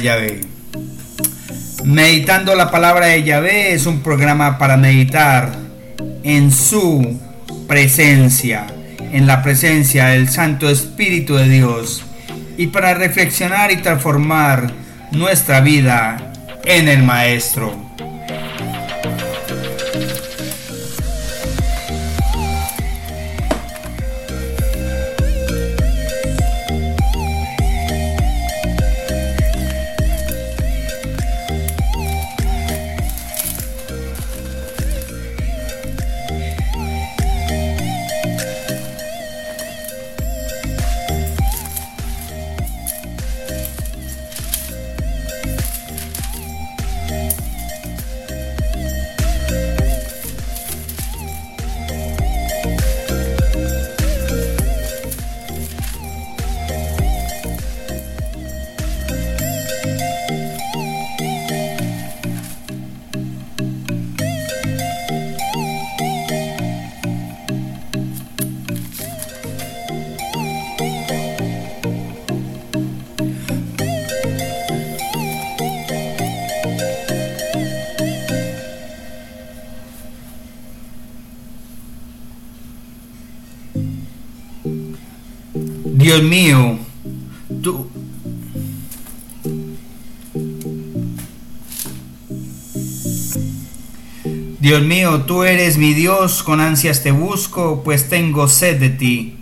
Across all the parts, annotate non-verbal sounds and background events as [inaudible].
Yahvé. Meditando la palabra de Yahvé es un programa para meditar en su presencia, en la presencia del Santo Espíritu de Dios y para reflexionar y transformar nuestra vida en el Maestro. Dios mío, tú... Dios mío, tú eres mi Dios, con ansias te busco, pues tengo sed de ti.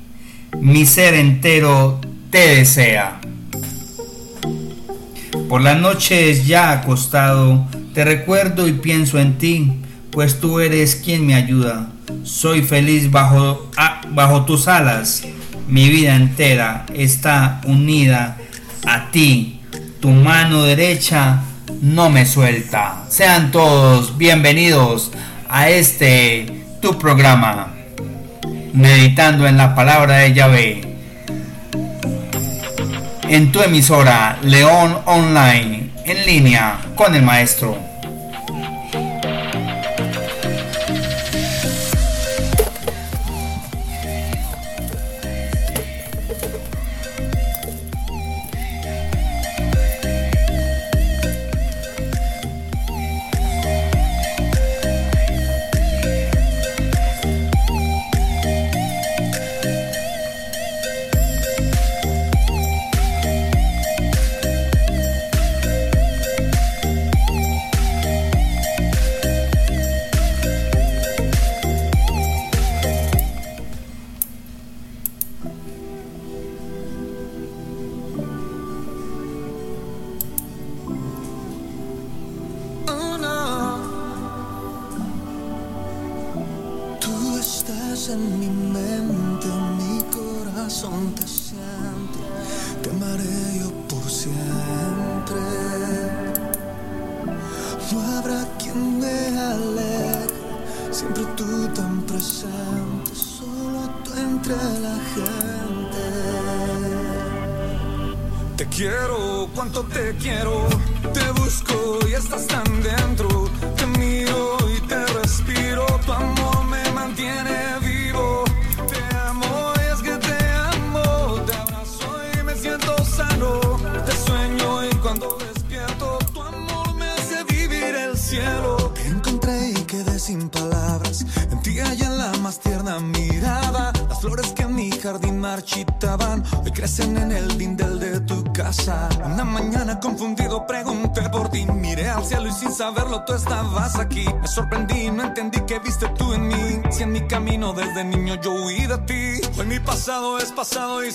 Mi ser entero te desea. Por las noches ya acostado, te recuerdo y pienso en ti, pues tú eres quien me ayuda. Soy feliz bajo, ah, bajo tus alas mi vida entera está unida a ti. Tu mano derecha no me suelta. Sean todos bienvenidos a este tu programa. Meditando en la palabra de Yahvé. En tu emisora León Online, en línea con el maestro.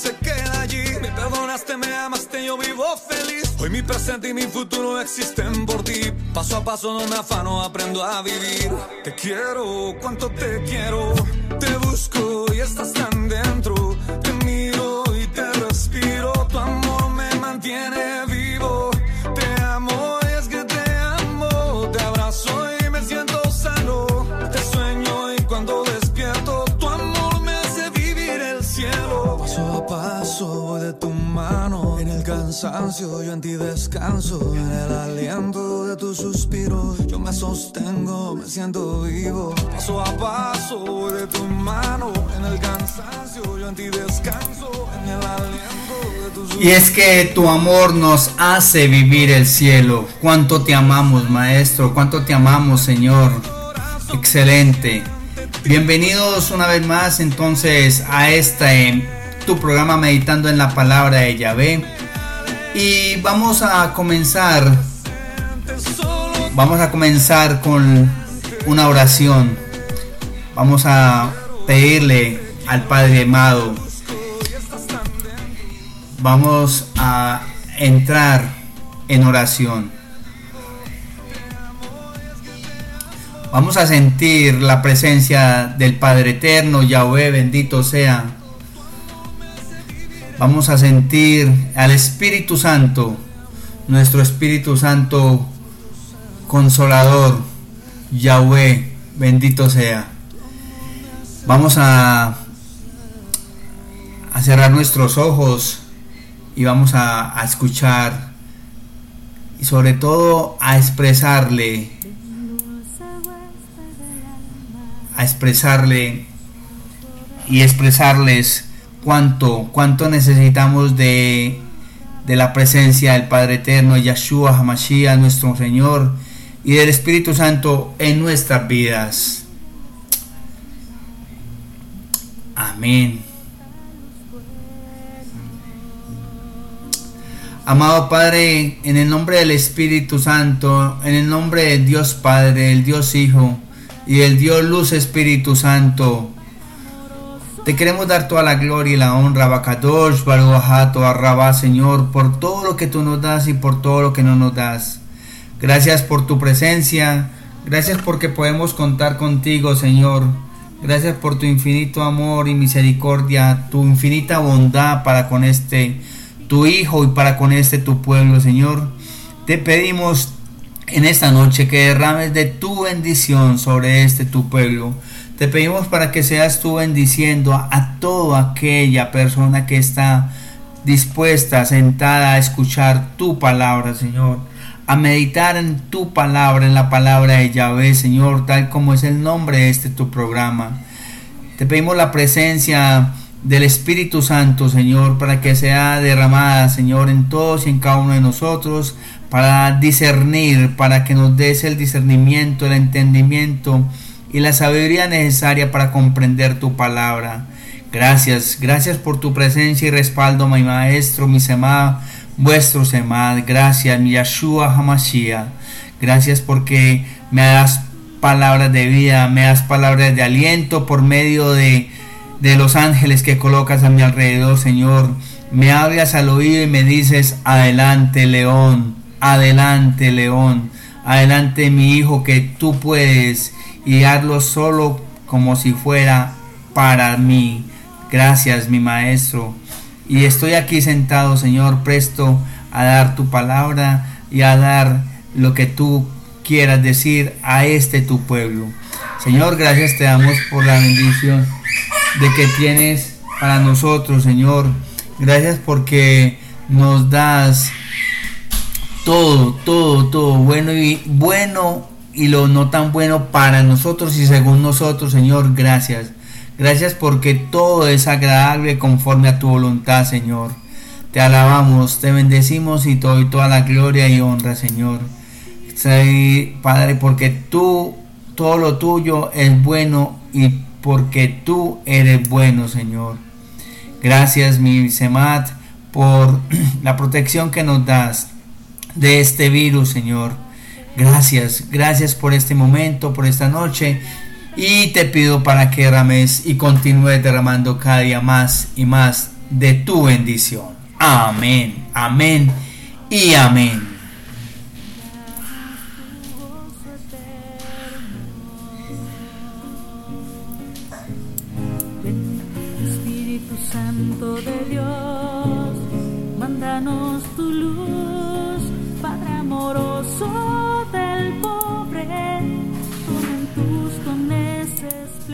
Se queda allí. Me perdonaste, me amaste, yo vivo feliz. Hoy mi presente y mi futuro existen por ti. Paso a paso no me afano, aprendo a vivir. Te quiero, cuánto te quiero. Te busco y estás tan dentro. Te miro cansancio, yo en ti descanso. En el aliento de tus suspiros, yo me sostengo, me siento vivo. Paso a paso de tu mano. En el cansancio, yo en ti descanso. En el aliento de tus suspiros. Y es que tu amor nos hace vivir el cielo. Cuánto te amamos, Maestro. Cuánto te amamos, Señor. Excelente. Bienvenidos una vez más entonces a este tu programa Meditando en la Palabra de Yahvé. Y vamos a comenzar. Vamos a comenzar con una oración. Vamos a pedirle al Padre amado. Vamos a entrar en oración. Vamos a sentir la presencia del Padre Eterno, Yahweh, bendito sea. Vamos a sentir al Espíritu Santo, nuestro Espíritu Santo consolador, Yahweh, bendito sea. Vamos a, cerrar nuestros ojos y vamos a escuchar y sobre todo a expresarle a expresarle y expresarles cuánto, cuánto necesitamos de, de la presencia del Padre Eterno, Yahshua Hamashiach, nuestro Señor, y del Espíritu Santo en nuestras vidas. Amén. Amado Padre, en el nombre del Espíritu Santo, en el nombre del Dios Padre, el Dios Hijo, y el Dios Luz Espíritu Santo. Te queremos dar toda la gloria y la honra, Bacadosh, Baruajato, Arrabá, Señor, por todo lo que tú nos das y por todo lo que no nos das. Gracias por tu presencia, gracias porque podemos contar contigo, Señor. Gracias por tu infinito amor y misericordia, tu infinita bondad para con este tu Hijo y para con este tu pueblo, Señor. Te pedimos en esta noche que derrames de tu bendición sobre este tu pueblo. Te pedimos para que seas tú bendiciendo a, toda aquella persona que está dispuesta, sentada a escuchar tu palabra, Señor. A meditar en tu palabra, en la palabra de Yahvé, Señor, tal como es el nombre de este tu programa. Te pedimos la presencia del Espíritu Santo, Señor, para que sea derramada, Señor, en todos y en cada uno de nosotros, para discernir, para que nos des el discernimiento, el entendimiento y la sabiduría necesaria para comprender tu palabra. Gracias, gracias por tu presencia y respaldo, mi maestro, mi semá, vuestro semá. Gracias, mi Yahshua Hamashiach. Gracias porque me das palabras de vida, me das palabras de aliento por medio de, de los ángeles que colocas a mi alrededor, Señor. Me hablas al oído y me dices, adelante, león adelante león, adelante mi hijo que tú puedes y hazlo solo como si fuera para mí. Gracias mi maestro. Y estoy aquí sentado, Señor, presto a dar tu palabra y a dar lo que tú quieras decir a este tu pueblo. Señor, gracias te damos por la bendición de que tienes para nosotros, Señor. Gracias porque nos das todo, todo, todo bueno y bueno y lo no tan bueno para nosotros y según nosotros, Señor, gracias. Gracias porque todo es agradable conforme a tu voluntad, Señor. Te alabamos, te bendecimos y te doy toda la gloria y honra, Señor. Padre, porque tú, todo lo tuyo es bueno y porque tú eres bueno, Señor. Gracias, mi Semat, por [clears throat] la protección que nos das de este virus, Señor. Gracias, gracias por este momento, por esta noche. Y te pido para que derrames y continúes derramando cada día más y más de tu bendición. Amén, amén y amén. Espíritu Santo de Dios, mándanos tu luz,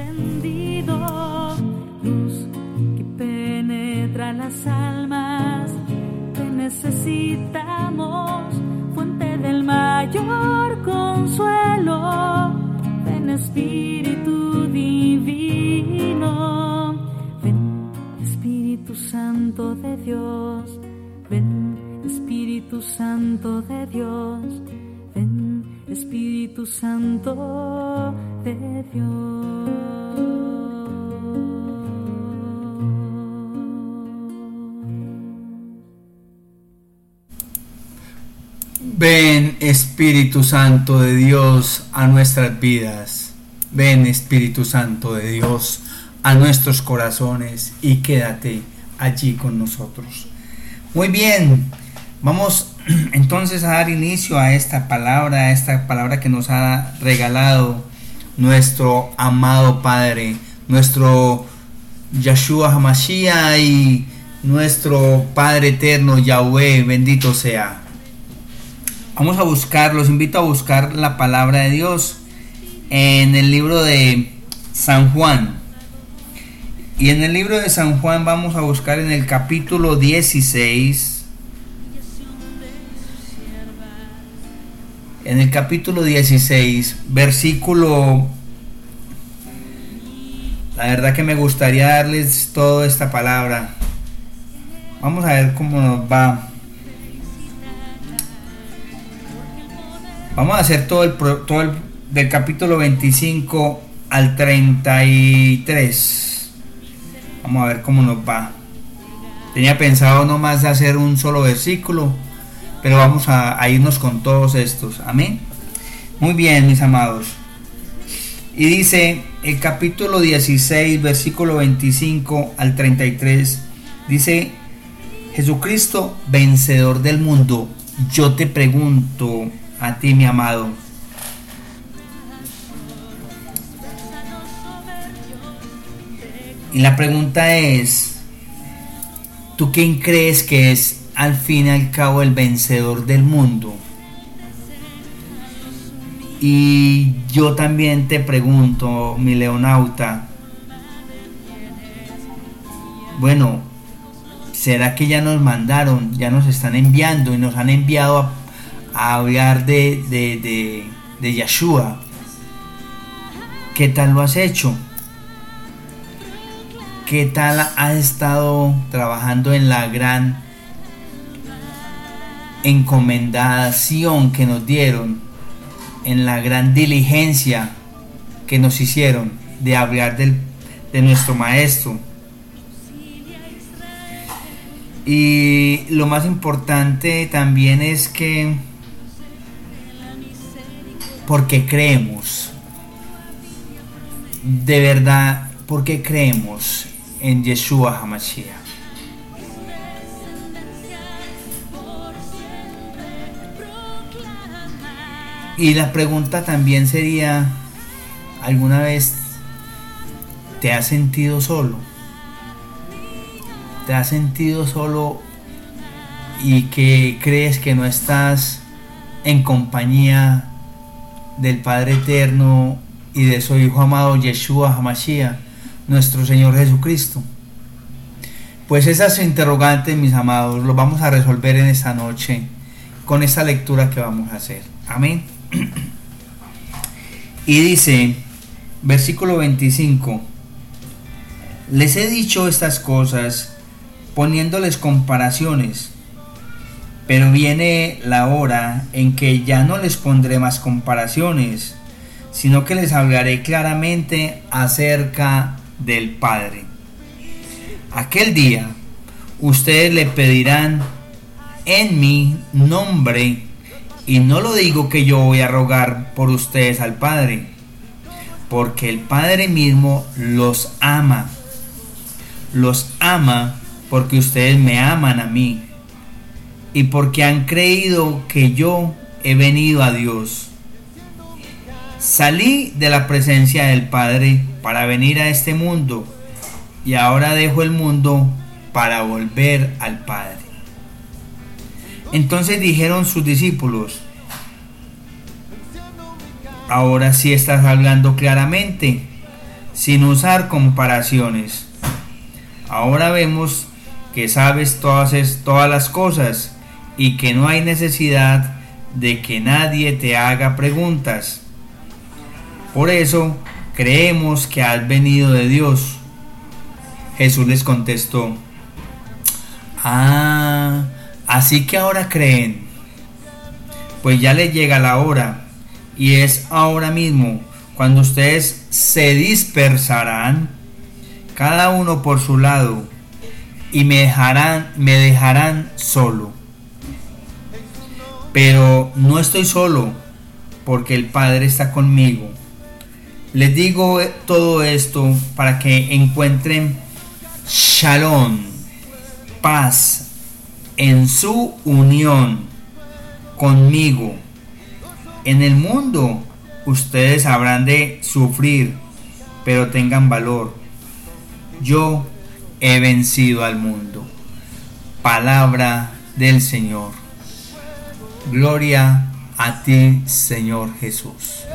esplendido, luz que penetra las almas, te necesitamos fuente del mayor consuelo. Ven Espíritu Divino, ven Espíritu Santo de Dios, ven Espíritu Santo de Dios, Espíritu Santo de Dios. Ven Espíritu Santo de Dios a nuestras vidas. Ven Espíritu Santo de Dios a nuestros corazones y quédate allí con nosotros. Muy bien, vamos [clears throat] entonces a dar inicio a esta palabra, a esta palabra que nos ha regalado nuestro amado Padre, nuestro Yeshua Hamashiach y nuestro Padre eterno Yahweh, bendito sea. Vamos a buscar, los invito a buscar la palabra de Dios en el libro de San Juan. Y en el libro de San Juan vamos a buscar en el capítulo 16. En el capítulo 16, versículo... La verdad que me gustaría darles toda esta palabra. Vamos a ver cómo nos va. Vamos a hacer todo el, todo el del capítulo 25 al 33. Vamos a ver cómo nos va. Tenía pensado nomás hacer un solo versículo, pero vamos a, irnos con todos estos. Amén. Muy bien, mis amados. Y dice el capítulo 16, versículo 25 al 33, dice, Jesucristo, vencedor del mundo, yo te pregunto, a ti, mi amado. Y la pregunta es, ¿tú quién crees que es al fin y al cabo el vencedor del mundo? Y yo también te pregunto, mi leonauta, bueno, ¿será que ya nos mandaron, ya nos están enviando y nos han enviado a hablar de, de, de, Yeshua. ¿Qué tal lo has hecho? ¿Qué tal has estado trabajando en la gran encomendación que nos dieron, en la gran diligencia que nos hicieron de hablar del, de nuestro maestro? Y lo más importante también es que porque creemos, de verdad, porque creemos en Yeshua HaMashiach. Y la pregunta también sería, ¿alguna vez te has sentido solo? ¿Te has sentido solo y que crees que no estás en compañía del Padre Eterno y de su Hijo amado Yeshua Hamashiach, nuestro Señor Jesucristo? Pues esas interrogantes, mis amados, lo vamos a resolver en esta noche con esta lectura que vamos a hacer. Amén. Y dice, versículo 25, les he dicho estas cosas poniéndoles comparaciones pero viene la hora en que ya no les pondré más comparaciones, sino que les hablaré claramente acerca del Padre. Aquel día ustedes le pedirán en mi nombre, y no lo digo que yo voy a rogar por ustedes al Padre, porque el Padre mismo los ama. Los ama porque ustedes me aman a mí y porque han creído que yo he venido a Dios. Salí de la presencia del Padre para venir a este mundo y ahora dejo el mundo para volver al Padre. Entonces dijeron sus discípulos, ahora sí estás hablando claramente, sin usar comparaciones. Ahora vemos que sabes todas, todas las cosas y que no hay necesidad de que nadie te haga preguntas. Por eso creemos que has venido de Dios. Jesús les contestó, ah, así que ahora creen. Pues ya les llega la hora y es ahora mismo cuando ustedes se dispersarán, cada uno por su lado, y me dejarán, me dejarán solo. Pero no estoy solo, porque el Padre está conmigo. Les digo todo esto para que encuentren shalom, paz en su unión conmigo. En el mundo ustedes habrán de sufrir, pero tengan valor. Yo he vencido al mundo. Palabra del Señor. Gloria a ti, Señor Jesús.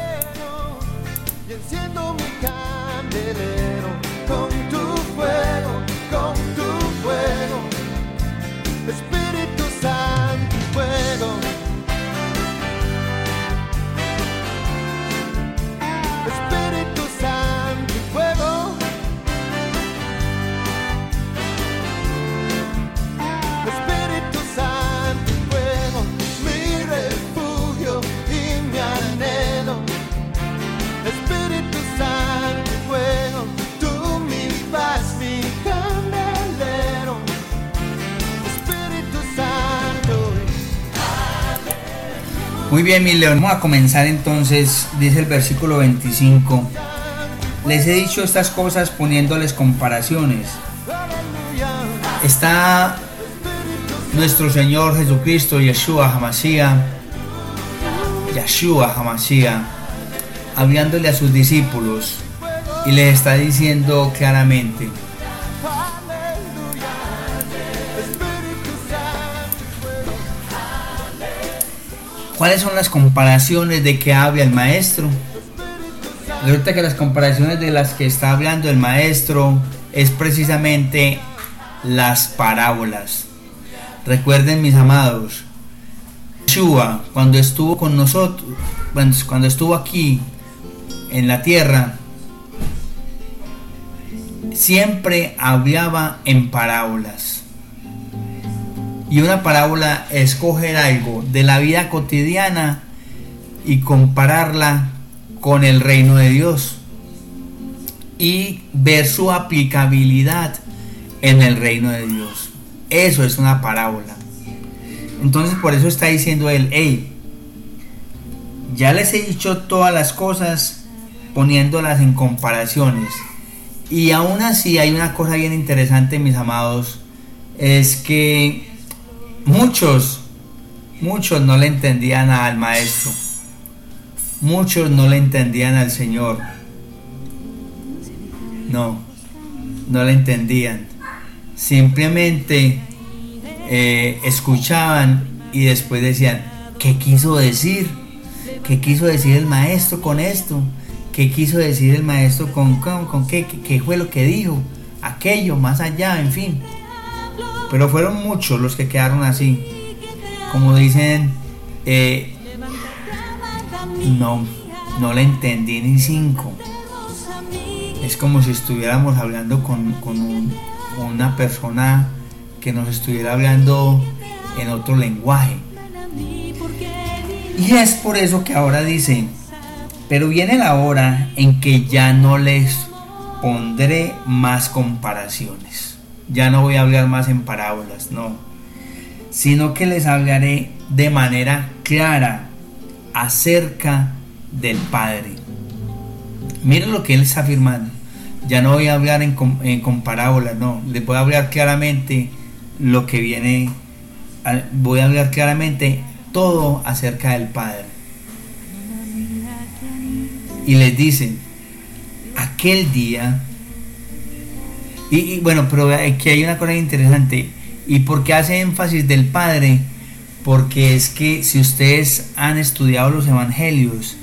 Muy bien, mi león, vamos a comenzar entonces, dice el versículo 25. Les he dicho estas cosas poniéndoles comparaciones. Está nuestro Señor Jesucristo, Yeshua Hamashiach, Yeshua Hamashiach, hablándole a sus discípulos y les está diciendo claramente, ¿Cuáles son las comparaciones de que habla el maestro? Resulta que las comparaciones de las que está hablando el maestro es precisamente las parábolas. Recuerden mis amados, Yeshua cuando estuvo con nosotros, cuando estuvo aquí en la tierra, siempre hablaba en parábolas. Y una parábola es coger algo de la vida cotidiana y compararla con el reino de Dios y ver su aplicabilidad en el reino de Dios. Eso es una parábola. Entonces por eso está diciendo él, hey, ya les he dicho todas las cosas poniéndolas en comparaciones. Y aún así hay una cosa bien interesante, mis amados, es que Muchos, muchos no le entendían al maestro. Muchos no le entendían al Señor. No, no le entendían. Simplemente eh, escuchaban y después decían, ¿qué quiso decir? ¿Qué quiso decir el maestro con esto? ¿Qué quiso decir el maestro con, con, qué, qué fue lo que dijo? Aquello, más allá, en fin. Pero fueron muchos los que quedaron así. Como dicen, eh, no, no le entendí ni cinco. Es como si estuviéramos hablando con, una persona que nos estuviera hablando en otro lenguaje. Y es por eso que ahora dicen, pero viene la hora en que ya no les pondré más comparaciones ya no voy a hablar más en parábolas, no, sino que les hablaré de manera clara acerca del Padre. Miren lo que él está afirmando. Ya no voy a hablar en, con parábolas, no. Les voy a hablar claramente lo que viene. Voy a hablar claramente todo acerca del Padre. Y les dicen, aquel día y, bueno, pero aquí hay una cosa interesante. ¿Y por qué hace énfasis del Padre? Porque es que si ustedes han estudiado los evangelios,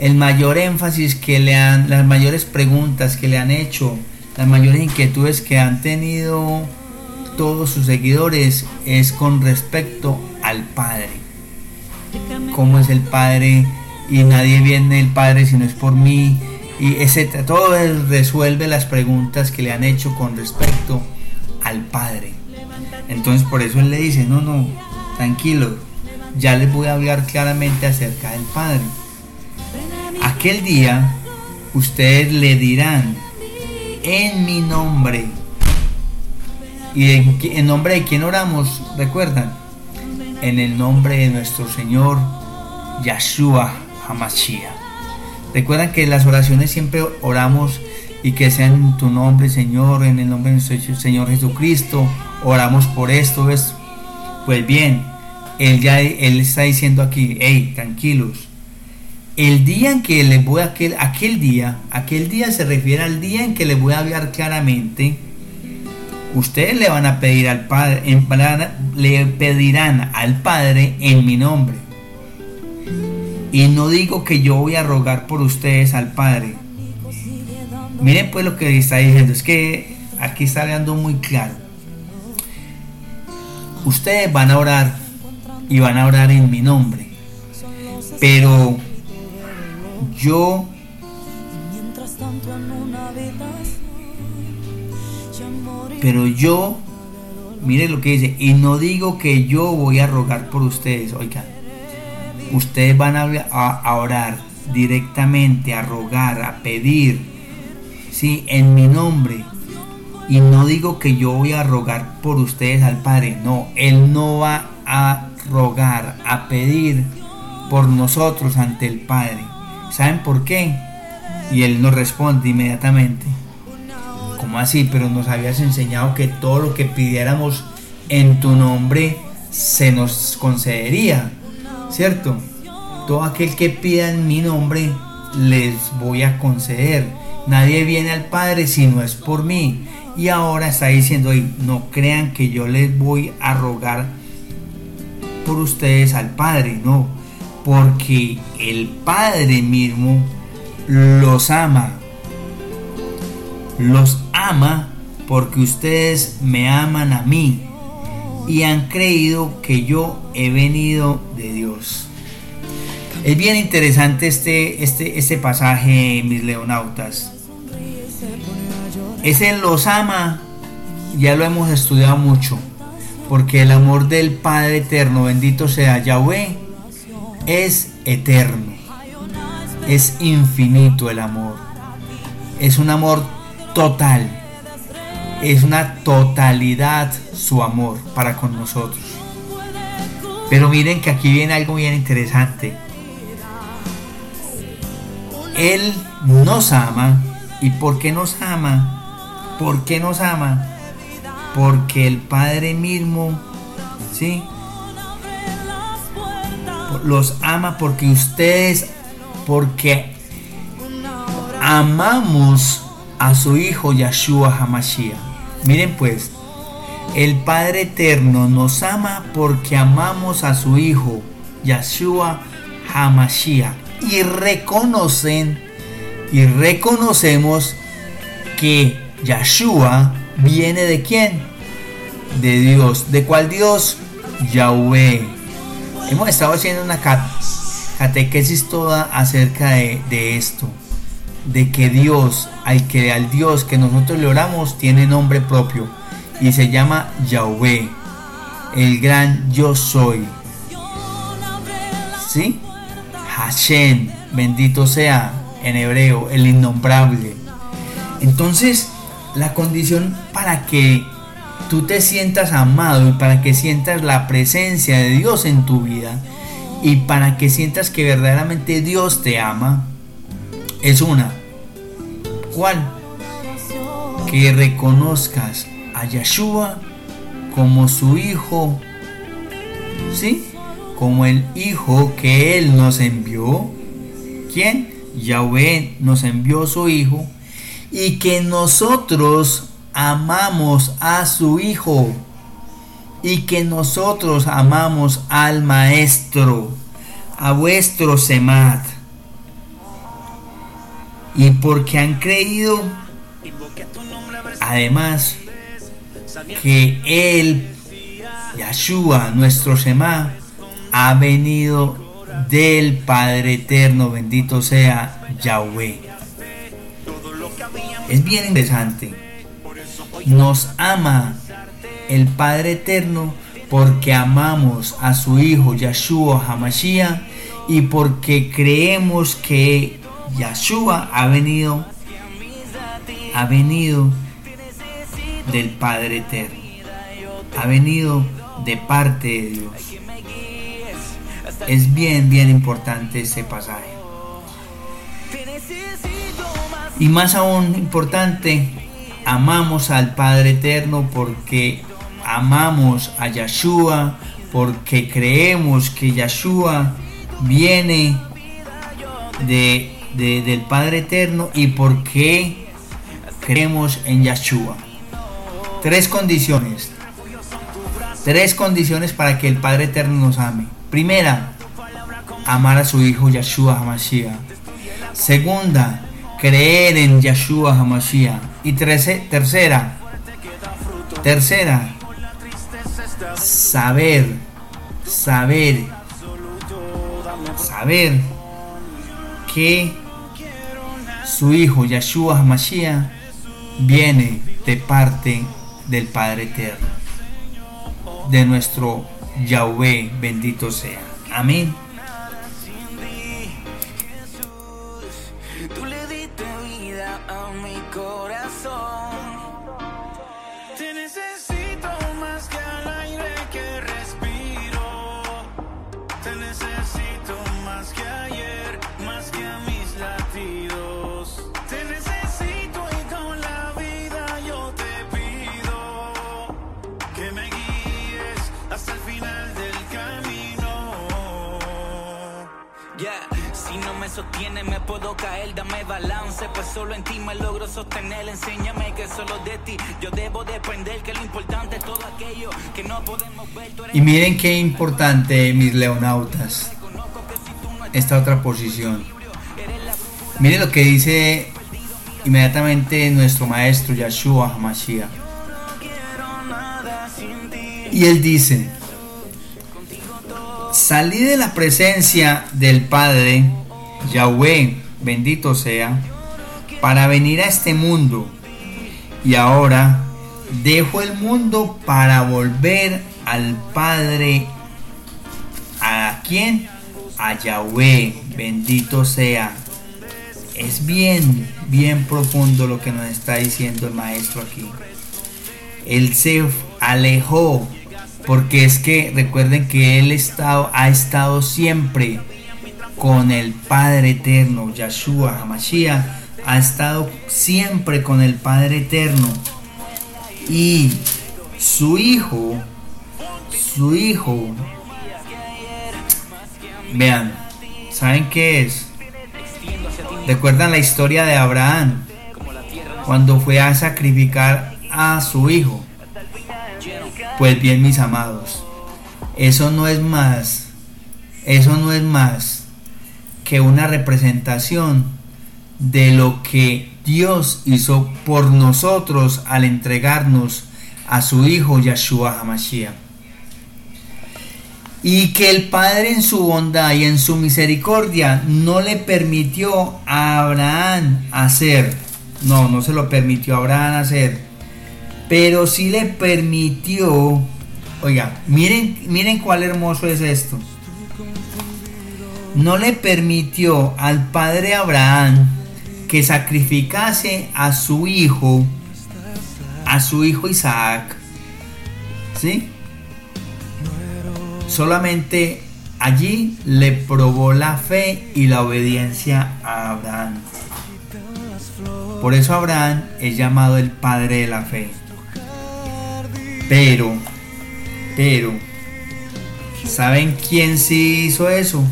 el mayor énfasis que le han, las mayores preguntas que le han hecho, las mayores inquietudes que han tenido todos sus seguidores es con respecto al Padre. ¿Cómo es el Padre? Y nadie viene el Padre si no es por mí. Y ese, todo resuelve las preguntas que le han hecho con respecto al Padre. Entonces por eso él le dice, no, no, tranquilo, ya les voy a hablar claramente acerca del Padre. Aquel día ustedes le dirán en mi nombre. ¿Y en, nombre de quién oramos? ¿Recuerdan? En el nombre de nuestro Señor Yahshua Hamashiach. Recuerdan que las oraciones siempre oramos y que sea en tu nombre, Señor, en el nombre de nuestro Señor Jesucristo. Oramos por esto. Pues bien, él ya él está diciendo aquí, hey, tranquilos. El día en que les voy a aquel, aquel día, aquel día se refiere al día en que les voy a hablar claramente. Ustedes le van a pedir al Padre, le pedirán al Padre en mi nombre. Y no digo que yo voy a rogar por ustedes al Padre. Miren pues lo que está diciendo. Es que aquí está hablando muy claro. Ustedes van a orar y van a orar en mi nombre. Pero yo pero yo mire lo que dice y no digo que yo voy a rogar por ustedes oigan ustedes van a, orar directamente, a rogar, a pedir, ¿sí? En mi nombre. Y no digo que yo voy a rogar por ustedes al Padre, no, Él no va a rogar, a pedir por nosotros ante el Padre. ¿Saben por qué? Y Él nos responde inmediatamente. ¿Cómo así? Pero nos habías enseñado que todo lo que pidiéramos en tu nombre se nos concedería. ¿Cierto? Todo aquel que pida en mi nombre, les voy a conceder. Nadie viene al Padre si no es por mí. Y ahora está diciendo, no crean que yo les voy a rogar por ustedes al Padre, no. Porque el Padre mismo los ama. Los ama porque ustedes me aman a mí y han creído que yo he venido de Dios. Es bien interesante este, este, este pasaje, mis leonautas. Ese los ama, ya lo hemos estudiado mucho, porque el amor del Padre eterno, bendito sea Yahweh, es eterno, es infinito el amor, es un amor total es una totalidad su amor para con nosotros. Pero miren que aquí viene algo bien interesante. Él nos ama. ¿Y por qué nos ama? ¿Por qué nos ama? Porque el Padre mismo, ¿sí? Los ama porque ustedes, porque amamos a su Hijo Yahshua Hamashiach. Miren pues, el Padre Eterno nos ama porque amamos a su Hijo, Yahshua Hamashiach, y reconocen y reconocemos que Yahshua viene de quién? De Dios. ¿De cuál Dios? Yahweh. Hemos estado haciendo una catequesis toda acerca de, de esto de que Dios, al que al Dios que nosotros le oramos, tiene nombre propio y se llama Yahweh, el gran yo soy. ¿Sí? Hashem, bendito sea en hebreo, el innombrable. Entonces, la condición para que tú te sientas amado y para que sientas la presencia de Dios en tu vida y para que sientas que verdaderamente Dios te ama, es una. ¿Cuál? Que reconozcas a Yeshua como su hijo, ¿sí? Como el hijo que él nos envió. ¿Quién? Yahweh nos envió su hijo y que nosotros amamos a su hijo y que nosotros amamos al maestro, a vuestro Semat y porque han creído además que él Yeshua, nuestro Shema, ha venido del Padre Eterno, bendito sea Yahweh. Es bien interesante. Nos ama el Padre Eterno porque amamos a su Hijo Yeshua Hamashiach y porque creemos que Yeshua ha venido ha venido del Padre Eterno. Ha venido de parte de Dios. Es bien, bien importante este pasaje. Y más aún importante, amamos al Padre Eterno porque amamos a Yeshua, porque creemos que Yeshua viene de, del Padre Eterno y porque creemos en Yeshua. Tres condiciones. Tres condiciones para que el Padre Eterno nos ame. Primera, amar a su Hijo Yeshua Hamashiach. Segunda, creer en Yeshua Hamashiach. Y tercera, tercera, saber, saber, saber que su Hijo Yeshua Hamashiach viene de parte del Padre Eterno, de nuestro Yahweh, bendito sea. Amén. Y miren qué importante, mis leonautas, esta otra posición. Miren lo que dice inmediatamente nuestro maestro Yeshua Hamashiach. Y él dice, salí de la presencia del Padre, Yahweh, bendito sea, para venir a este mundo. Y ahora dejo el mundo para volver al Padre. ¿A quién? A Yahweh, bendito sea. Es bien, bien profundo lo que nos está diciendo el maestro aquí. Él se alejó porque es que recuerden que él estado, ha estado siempre con el Padre Eterno, Yeshua Hamashiach, ha estado siempre con el Padre Eterno. Y su hijo, su hijo, vean, ¿saben qué es? ¿Recuerdan la historia de Abraham? Cuando fue a sacrificar a su hijo. Pues bien, mis amados, eso no es más, eso no es más que una representación de lo que Dios hizo por nosotros al entregarnos a su Hijo Yeshua Hamashiach. Y que el Padre en su bondad y en su misericordia no le permitió a Abraham hacer, no, no se lo permitió a Abraham hacer, pero sí le permitió, oiga, miren, miren cuál hermoso es esto. No le permitió al padre Abraham que sacrificase a su hijo, a su hijo Isaac, ¿sí? Solamente allí le probó la fe y la obediencia a Abraham. Por eso Abraham es llamado el padre de la fe. Pero, pero, ¿saben quién sí hizo eso?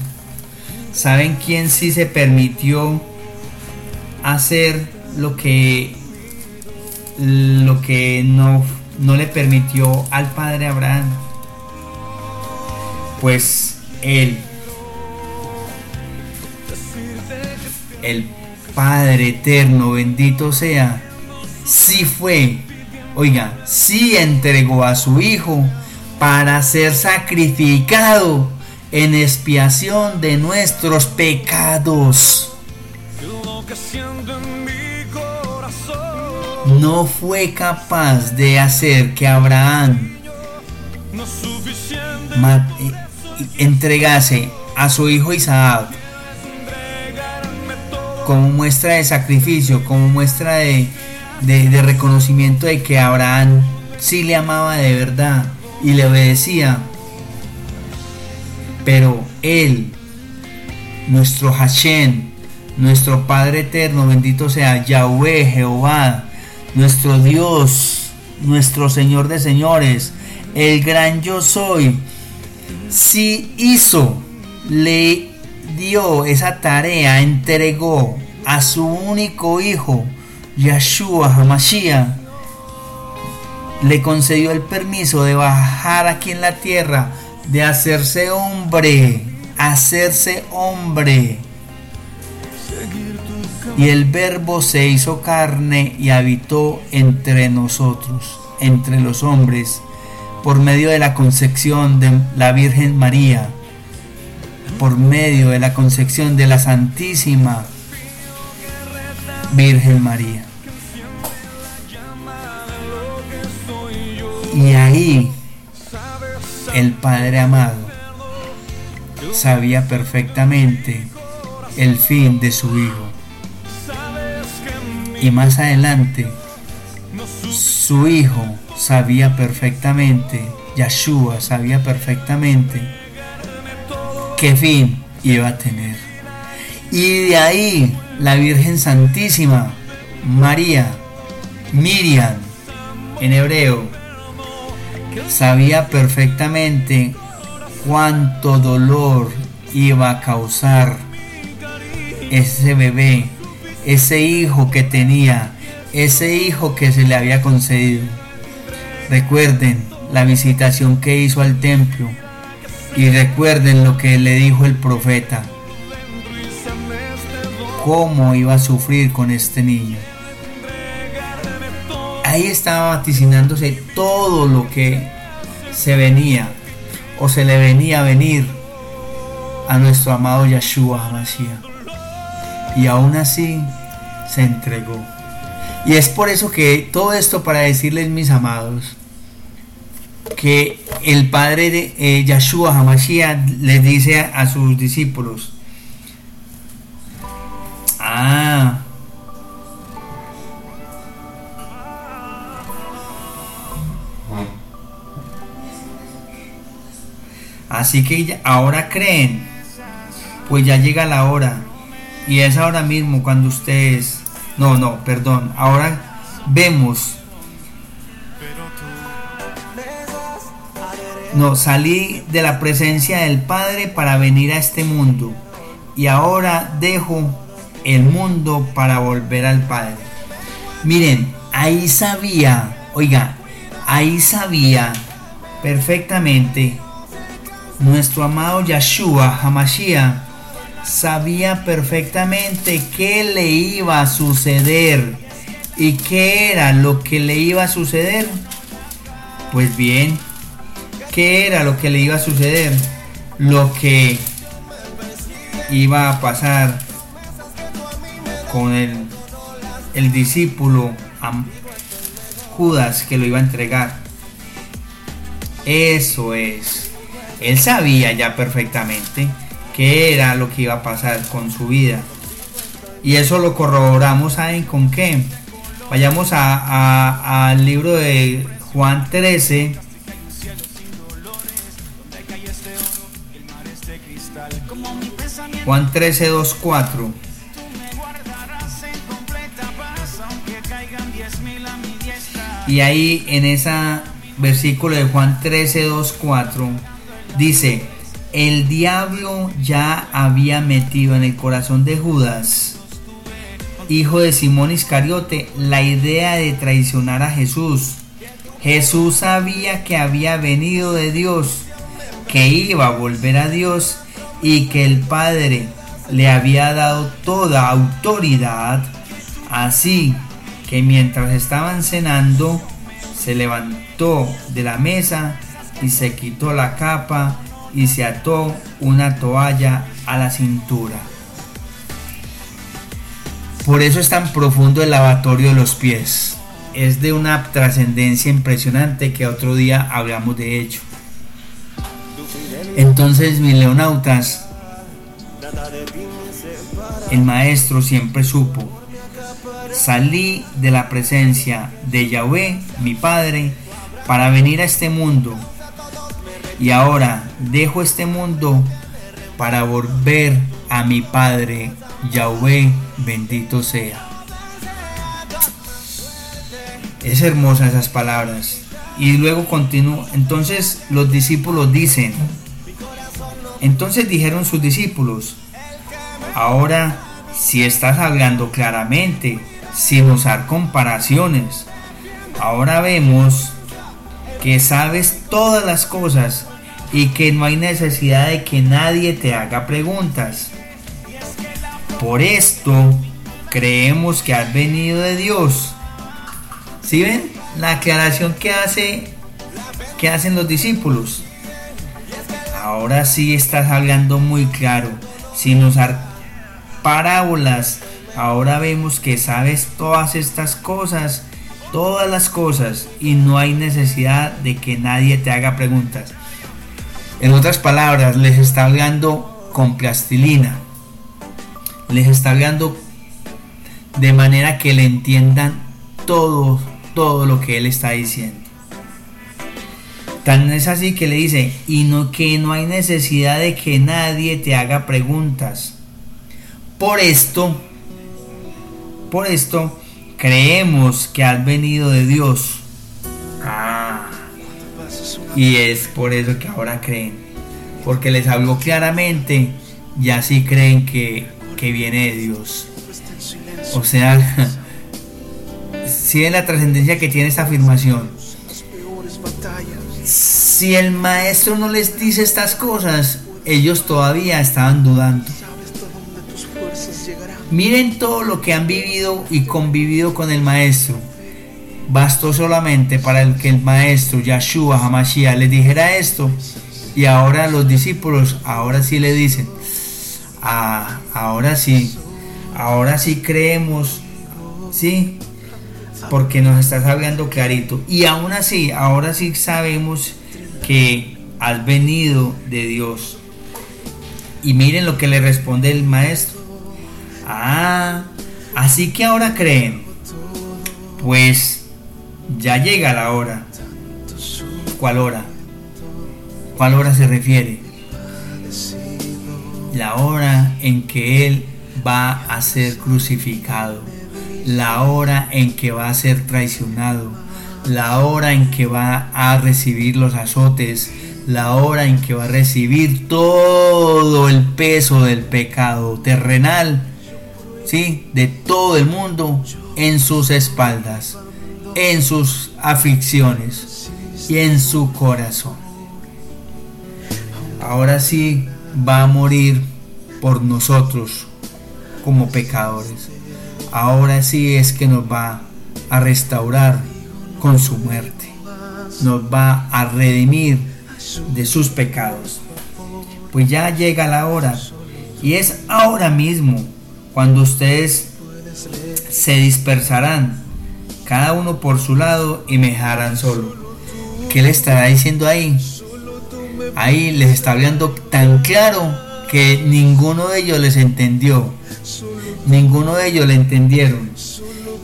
¿Saben quién sí se permitió hacer lo que lo que no, no le permitió al padre Abraham? Pues él, el Padre eterno, bendito sea, sí fue, oiga, sí entregó a su Hijo para ser sacrificado en expiación de nuestros pecados. No fue capaz de hacer que Abraham eh, entregase a su hijo Isaac como muestra de sacrificio, como muestra de, reconocimiento de que Abraham sí le amaba de verdad y le obedecía. Pero Él, nuestro Hashem, nuestro Padre eterno, bendito sea Yahweh, Jehová, nuestro Dios, nuestro Señor de señores, el gran yo soy, si hizo, le dio esa tarea, entregó a su único hijo, Yeshua Hamashiach, le concedió el permiso de bajar aquí en la tierra, de hacerse hombre, hacerse hombre. Y el verbo se hizo carne y habitó entre nosotros, entre los hombres, por medio de la concepción de la Virgen María, por medio de la concepción de la Santísima Virgen María. Y ahí el Padre amado sabía perfectamente el fin de su Hijo. Y más adelante, su Hijo sabía perfectamente, Yeshua sabía perfectamente qué fin iba a tener. Y de ahí la Virgen Santísima, María, Miriam, en hebreo, sabía perfectamente cuánto dolor iba a causar ese bebé, ese hijo que tenía, ese hijo que se le había concedido. Recuerden la visitación que hizo al templo y recuerden lo que le dijo el profeta cómo iba a sufrir con este niño. Ahí estaba vaticinándose todo lo que se venía o se le venía a venir a nuestro amado Yeshua Hamashiach. Y aún así se entregó. Y es por eso que todo esto para decirles, mis amados, que el padre de eh, Yeshua Hamashiach les dice a sus discípulos, Así que ahora creen, pues ya llega la hora. Y es ahora mismo cuando ustedes... No, no, perdón. Ahora vemos... No, salí de la presencia del Padre para venir a este mundo. Y ahora dejo el mundo para volver al Padre. Miren, ahí sabía, oiga, ahí sabía perfectamente nuestro amado Yeshua Hamashiach sabía perfectamente qué le iba a suceder y qué era lo que le iba a suceder. Pues bien, ¿qué era lo que le iba a suceder? Lo que iba a pasar con el, el discípulo Judas que lo iba a entregar. Eso es. Él sabía ya perfectamente qué era lo que iba a pasar con su vida. Y eso lo corroboramos, ¿saben con qué? Vayamos al libro de Juan 13. Juan 13, 2, 4. Y ahí en ese versículo de Juan 13, 2, 4 dice, el diablo ya había metido en el corazón de Judas, hijo de Simón Iscariote, la idea de traicionar a Jesús. Jesús sabía que había venido de Dios, que iba a volver a Dios y que el Padre le había dado toda autoridad. Así que mientras estaban cenando, se levantó de la mesa y se quitó la capa y se ató una toalla a la cintura. Por eso es tan profundo el lavatorio de los pies. Es de una trascendencia impresionante que otro día hablamos de hecho. Entonces, mis leonautas, el maestro siempre supo, salí de la presencia de Yahweh, mi Padre, para venir a este mundo. Y ahora dejo este mundo para volver a mi Padre, Yahweh, bendito sea. Es hermosa esas palabras. Y luego continúa. Entonces los discípulos dicen, entonces dijeron sus discípulos, ahora si estás hablando claramente, sin usar comparaciones, ahora vemos que sabes todas las cosas y que no hay necesidad de que nadie te haga preguntas. Por esto creemos que has venido de Dios. ¿Sí ven? La aclaración que hace que hacen los discípulos. Ahora sí estás hablando muy claro, sin usar parábolas. Ahora vemos que sabes todas estas cosas, todas las cosas, y no hay necesidad de que nadie te haga preguntas. En otras palabras, les está hablando con plastilina les está hablando de manera que le entiendan todo, todo lo que él está diciendo. Tan es así que le dice, y no que no hay necesidad de que nadie te haga preguntas. Por esto, por esto, creemos que has venido de Dios. Y es por eso que ahora creen. Porque les habló claramente y así creen que que viene de Dios. O sea, [laughs] si es la trascendencia que tiene esta afirmación. Si el maestro no les dice estas cosas, ellos todavía estaban dudando. Miren todo lo que han vivido y convivido con el maestro. Bastó solamente para que el maestro Yahshua Hamashiach les dijera esto. Y ahora los discípulos, ahora sí le dicen, ah, ahora sí, ahora sí creemos, sí, porque nos estás hablando clarito. Y aún así, ahora sí sabemos que has venido de Dios. Y miren lo que le responde el maestro. Ah, así que ahora creen. Pues ya llega la hora. ¿Cuál hora? ¿Cuál hora se refiere? la hora en que Él va a ser crucificado, la hora en que va a ser traicionado, la hora en que va a recibir los azotes, la hora en que va a recibir todo el peso del pecado terrenal, ¿sí? de todo el mundo en sus espaldas, en sus aflicciones y en su corazón. Ahora sí, va a morir por nosotros como pecadores. Ahora sí es que nos va a restaurar con su muerte. Nos va a redimir de sus pecados. Pues ya llega la hora. Y es ahora mismo cuando ustedes se dispersarán, cada uno por su lado, y me dejarán solo. ¿Qué le estará diciendo ahí? ahí les está hablando tan claro que ninguno de ellos les entendió. Ninguno de ellos le entendieron.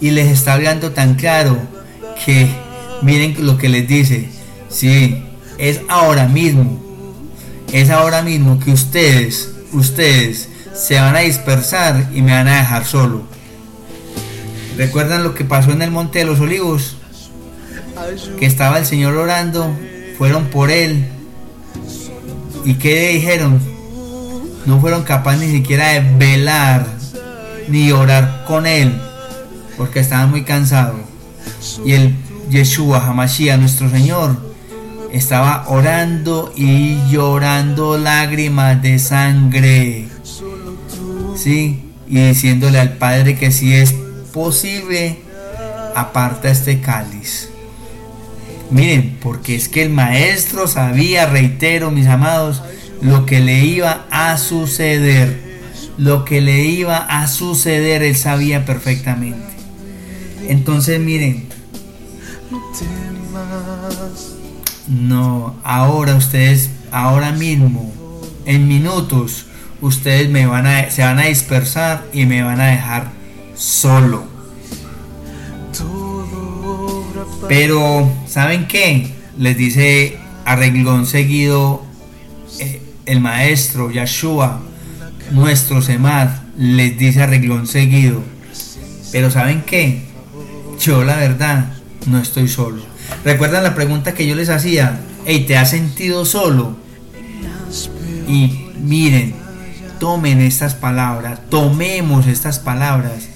Y les está hablando tan claro que miren lo que les dice. Sí, es ahora mismo. Es ahora mismo que ustedes, ustedes se van a dispersar y me van a dejar solo. ¿Recuerdan lo que pasó en el Monte de los Olivos? Que estaba el Señor orando, fueron por él ¿Y qué dijeron? No fueron capaces ni siquiera de velar ni orar con él porque estaban muy cansados. Y el Yeshua Hamashiach, nuestro Señor, estaba orando y llorando lágrimas de sangre. ¿Sí? Y diciéndole al Padre que si es posible, aparta este cáliz. Miren, porque es que el maestro sabía, reitero, mis amados, lo que le iba a suceder. Lo que le iba a suceder, él sabía perfectamente. Entonces, miren, no, ahora ustedes, ahora mismo, en minutos, ustedes me van a, se van a dispersar y me van a dejar solo. Pero, ¿saben qué? Les dice arreglón seguido eh, el maestro Yahshua, nuestro Semad, les dice arreglón seguido. Pero ¿saben qué? Yo la verdad no estoy solo. ¿Recuerdan la pregunta que yo les hacía? Hey, ¿te has sentido solo? Y miren, tomen estas palabras, tomemos estas palabras.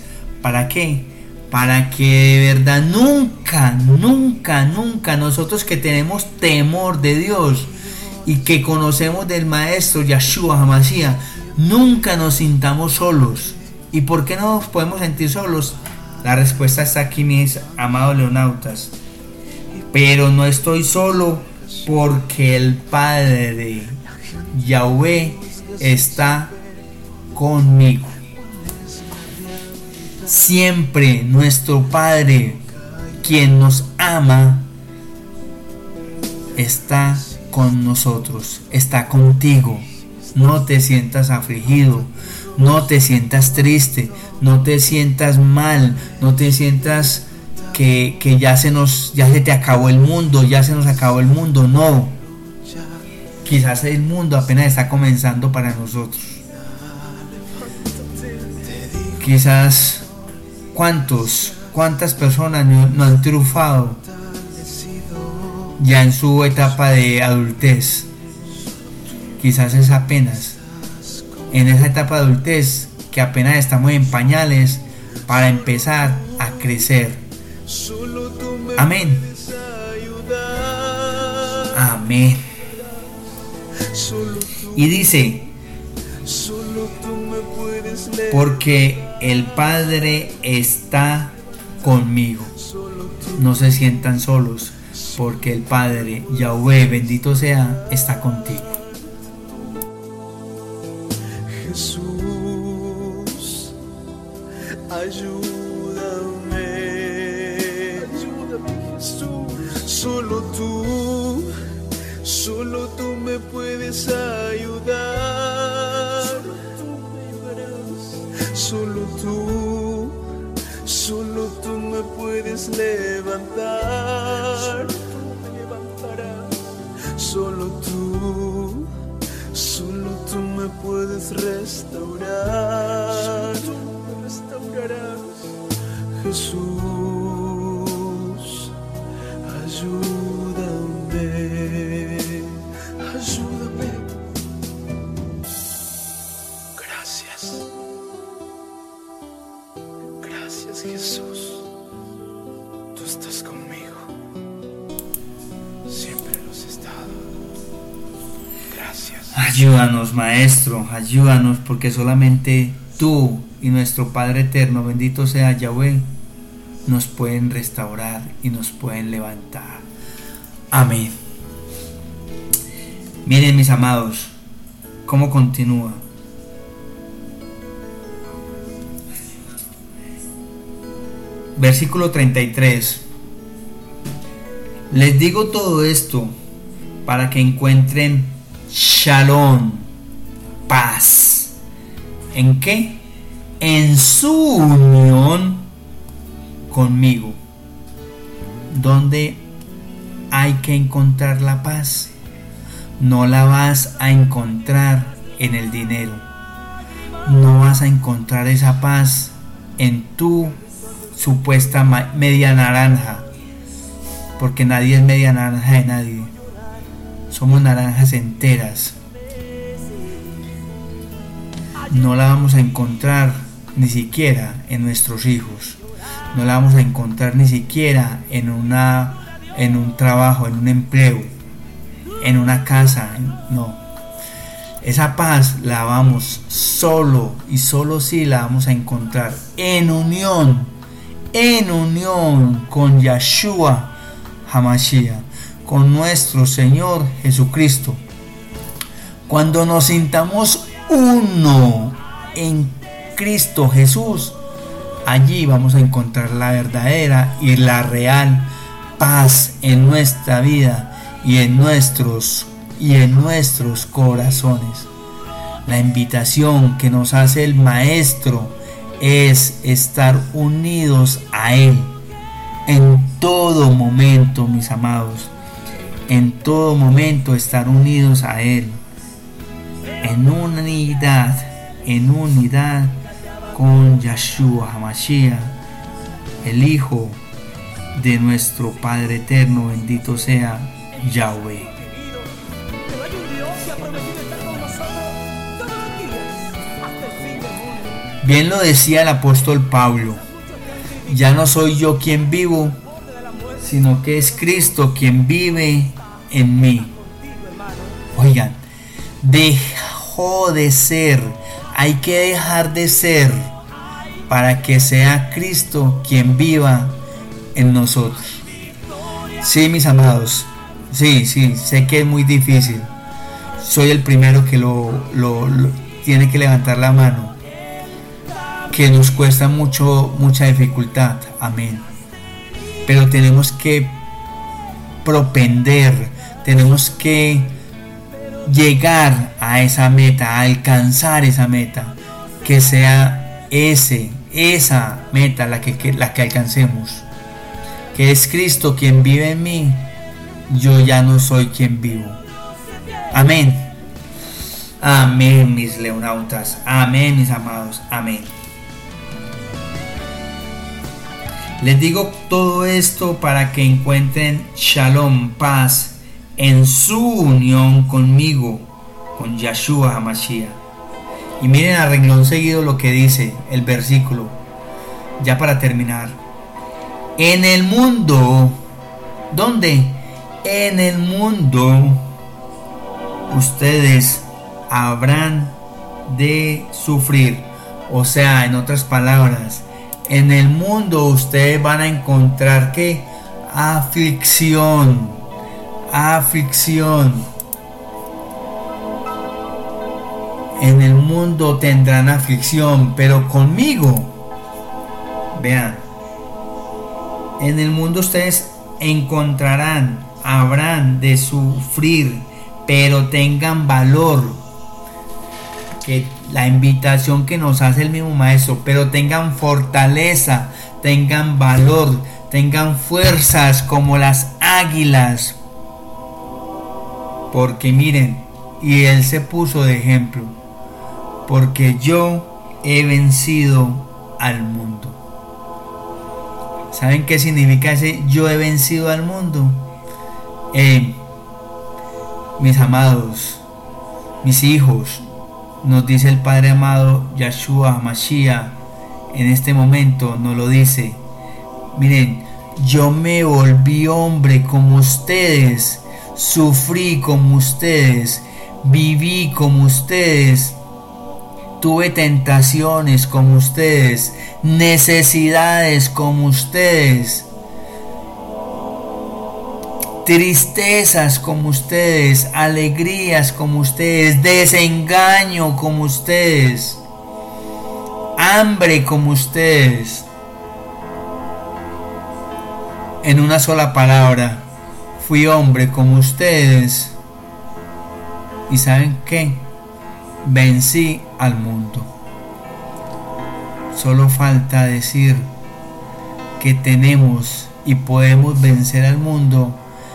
¿Para qué? Para que de verdad nunca, nunca, nunca nosotros que tenemos temor de Dios y que conocemos del Maestro Yahshua Hamashiach, nunca nos sintamos solos. ¿Y por qué no nos podemos sentir solos? La respuesta está aquí, mis amados leonautas. Pero no estoy solo porque el Padre Yahweh está conmigo. Siempre nuestro Padre, quien nos ama, está con nosotros, está contigo. No te sientas afligido, no te sientas triste, no te sientas mal, no te sientas que, que, ya se nos, ya se te acabó el mundo, ya se nos acabó el mundo, no. Quizás el mundo apenas está comenzando para nosotros. Quizás cuántos, cuántas personas no, no han triunfado ya en su etapa de adultez. Quizás es apenas en esa etapa de adultez que apenas estamos en pañales para empezar a crecer. Amén. Amén. Y dice, porque el Padre está conmigo. No se sientan solos, porque el Padre, Yahweh, bendito sea, está contigo. Ayúdanos, porque solamente tú y nuestro Padre Eterno, bendito sea Yahweh, nos pueden restaurar y nos pueden levantar. Amén. Miren, mis amados, cómo continúa. Versículo 33. Les digo todo esto para que encuentren shalom, paz. ¿En qué? En su unión conmigo. ¿Dónde hay que encontrar la paz? No la vas a encontrar en el dinero. No vas a encontrar esa paz en tu supuesta media naranja. Porque nadie es media naranja de nadie. Somos naranjas enteras. No la vamos a encontrar ni siquiera en nuestros hijos. No la vamos a encontrar ni siquiera en una en un trabajo, en un empleo, en una casa, no. Esa paz la vamos solo y solo sí la vamos a encontrar en unión, en unión con Yahshua Hamashiach, con nuestro Señor Jesucristo. Cuando nos sintamos uno en Cristo Jesús, allí vamos a encontrar la verdadera y la real paz en nuestra vida y en nuestros y en nuestros corazones. La invitación que nos hace el maestro es estar unidos a él en todo momento, mis amados. En todo momento estar unidos a él en unidad, en unidad con Yahshua HaMashiach, el Hijo de nuestro Padre Eterno, bendito sea Yahweh. Bien lo decía el apóstol Pablo, ya no soy yo quien vivo, sino que es Cristo quien vive en mí. Oigan, dejó de ser, hay que dejar de ser para que sea Cristo quien viva en nosotros. Sí, mis amados, sí, sí, sé que es muy difícil. Soy el primero que lo, lo, tiene que levantar la mano. Que nos cuesta mucho, mucha dificultad. Amén. Pero tenemos que propender, tenemos que llegar a esa meta, alcanzar esa meta, que sea ese, esa meta la que, la que alcancemos, que es Cristo quien vive en mí, yo ya no soy quien vivo. Amén. Amén, mis leonautas. Amén, mis amados. Amén. Les digo todo esto para que encuentren shalom, paz, en su unión conmigo, con Yahshua HaMashiach. Y miren a renglón seguido lo que dice el versículo, ya para terminar. En el mundo, ¿dónde? En el mundo, ustedes habrán de sufrir. O sea, en otras palabras, en el mundo ustedes van a encontrar que aflicción aflicción. En el mundo tendrán aflicción, pero conmigo, vean, en el mundo ustedes encontrarán, habrán de sufrir, pero tengan valor. Que la invitación que nos hace el mismo maestro, pero tengan fortaleza, tengan valor, tengan fuerzas como las águilas porque miren, y él se puso de ejemplo, porque yo he vencido al mundo. ¿Saben qué significa ese yo he vencido al mundo? Eh, mis amados, mis hijos, nos dice el Padre amado Yahshua Mashiach, en este momento nos lo dice. Miren, yo me volví hombre como ustedes sufrí como ustedes, viví como ustedes, tuve tentaciones como ustedes, necesidades como ustedes, tristezas como ustedes, alegrías como ustedes, desengaño como ustedes, hambre como ustedes. En una sola palabra, fui hombre como ustedes. ¿Y saben qué? Vencí al mundo. Solo falta decir que tenemos y podemos vencer al mundo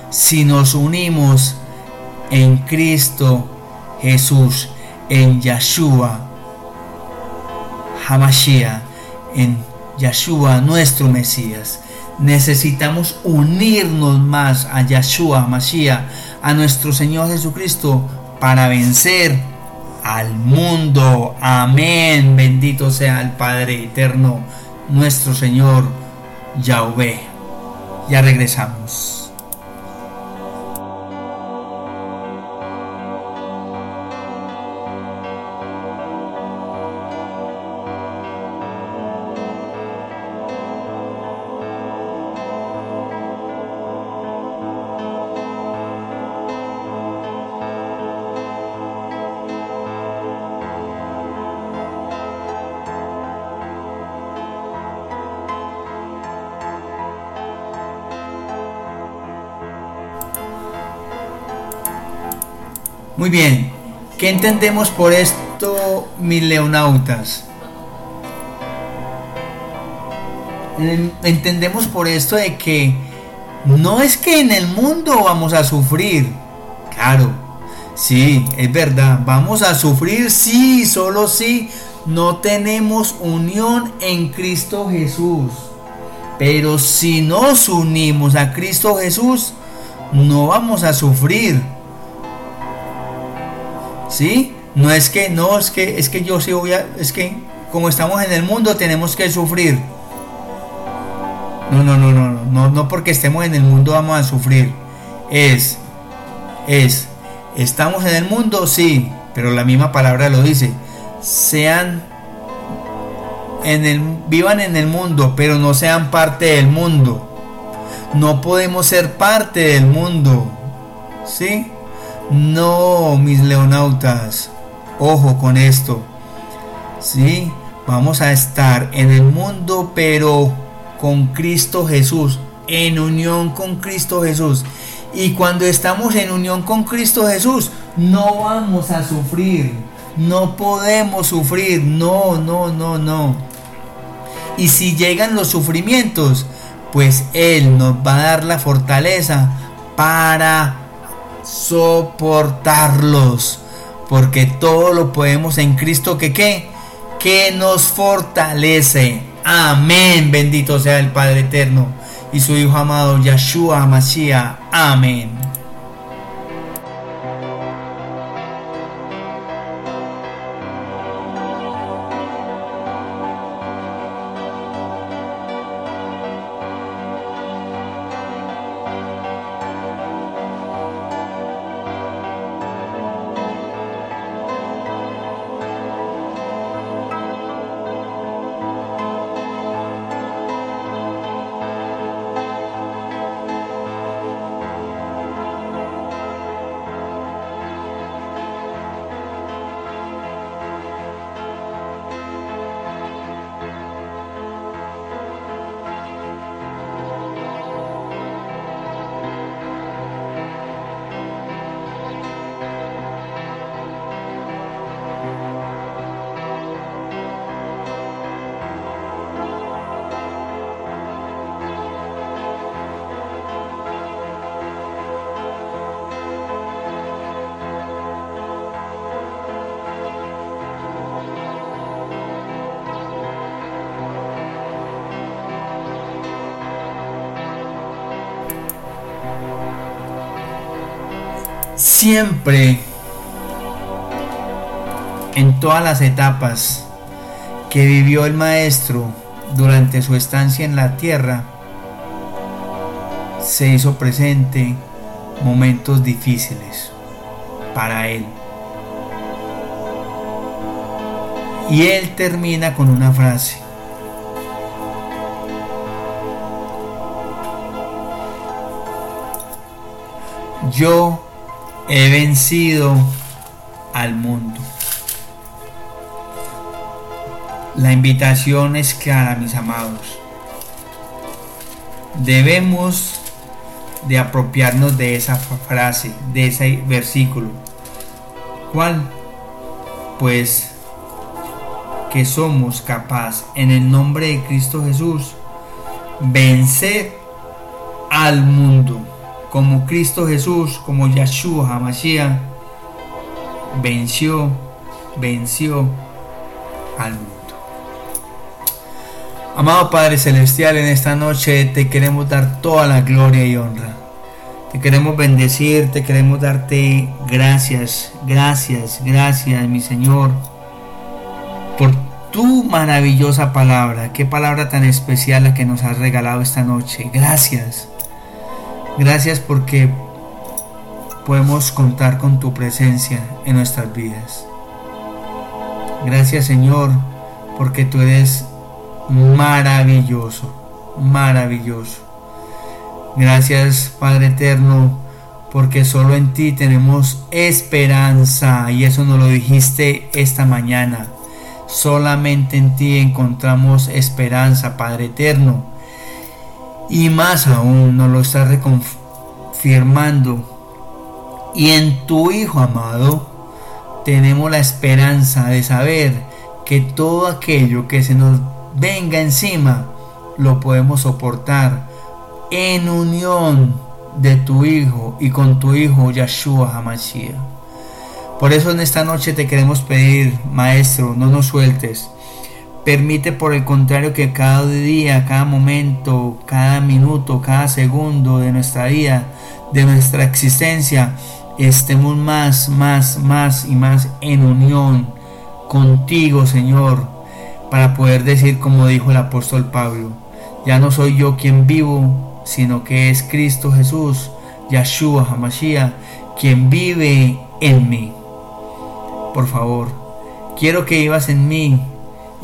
si nos unimos en Cristo Jesús, en Yahshua Hamashiach, en Yahshua nuestro Mesías. Necesitamos unirnos más a Yahshua Mashiach, a nuestro Señor Jesucristo, para vencer al mundo. Amén. Bendito sea el Padre eterno, nuestro Señor Yahweh. Ya regresamos. Muy bien, ¿qué entendemos por esto, mis leonautas? Entendemos por esto de que no es que en el mundo vamos a sufrir, claro, sí, es verdad, vamos a sufrir, sí, solo si no tenemos unión en Cristo Jesús. Pero si nos unimos a Cristo Jesús, no vamos a sufrir. ¿Sí? No es que, no, es que, es que yo sí voy a, es que como estamos en el mundo tenemos que sufrir. No, no, no, no, no, no porque estemos en el mundo vamos a sufrir. Es, es, estamos en el mundo, sí, pero la misma palabra lo dice. Sean en el, vivan en el mundo, pero no sean parte del mundo. No podemos ser parte del mundo. ¿Sí? No, mis leonautas. Ojo con esto. ¿Sí? Vamos a estar en el mundo, pero con Cristo Jesús, en unión con Cristo Jesús. Y cuando estamos en unión con Cristo Jesús, no vamos a sufrir. No podemos sufrir. No, no, no, no. Y si llegan los sufrimientos, pues Él nos va a dar la fortaleza para soportarlos. Porque todo lo podemos en Cristo que qué? Que nos fortalece. Amén. Bendito sea el Padre Eterno y su Hijo amado Yeshua Mashiach. Amén. Siempre, en todas las etapas que vivió el maestro durante su estancia en la tierra, se hizo presente momentos difíciles para él. Y él termina con una frase. Yo he vencido al mundo. La invitación es clara, mis amados. Debemos de apropiarnos de esa frase, de ese versículo. ¿Cuál? Pues que somos capaces en el nombre de Cristo Jesús vencer al mundo como Cristo Jesús, como Yahshua Hamashiach, venció, venció al mundo. Amado Padre Celestial, en esta noche te queremos dar toda la gloria y honra. Te queremos bendecir, te queremos darte gracias, gracias, gracias, mi Señor, por tu maravillosa palabra. Qué palabra tan especial la que nos has regalado esta noche. Gracias. Gracias porque podemos contar con tu presencia en nuestras vidas. Gracias Señor porque tú eres maravilloso, maravilloso. Gracias Padre Eterno porque solo en ti tenemos esperanza y eso nos lo dijiste esta mañana. Solamente en ti encontramos esperanza, Padre Eterno. Y más aún nos lo está reconfirmando Y en tu Hijo amado tenemos la esperanza de saber que todo aquello que se nos venga encima lo podemos soportar en unión de tu Hijo y con tu Hijo Yahshua HaMashiach. Por eso en esta noche te queremos pedir, Maestro, no nos sueltes. Permite por el contrario que cada día, cada momento, cada minuto, cada segundo de nuestra vida, de nuestra existencia, estemos más, más, más y más en unión contigo, Señor, para poder decir como dijo el apóstol Pablo, ya no soy yo quien vivo, sino que es Cristo Jesús, Yahshua Hamashiach, quien vive en mí. Por favor, quiero que vivas en mí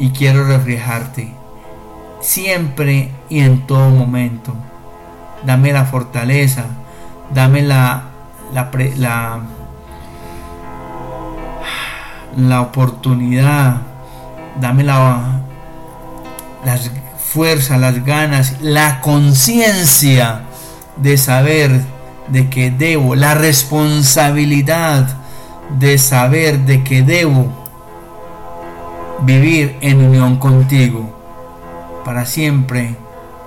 y quiero reflejarte siempre y en todo momento. Dame la fortaleza, dame la, la, la, oportunidad, dame la, las fuerzas, las ganas, la conciencia de saber de que debo, la responsabilidad de saber de que debo vivir en unión contigo para siempre,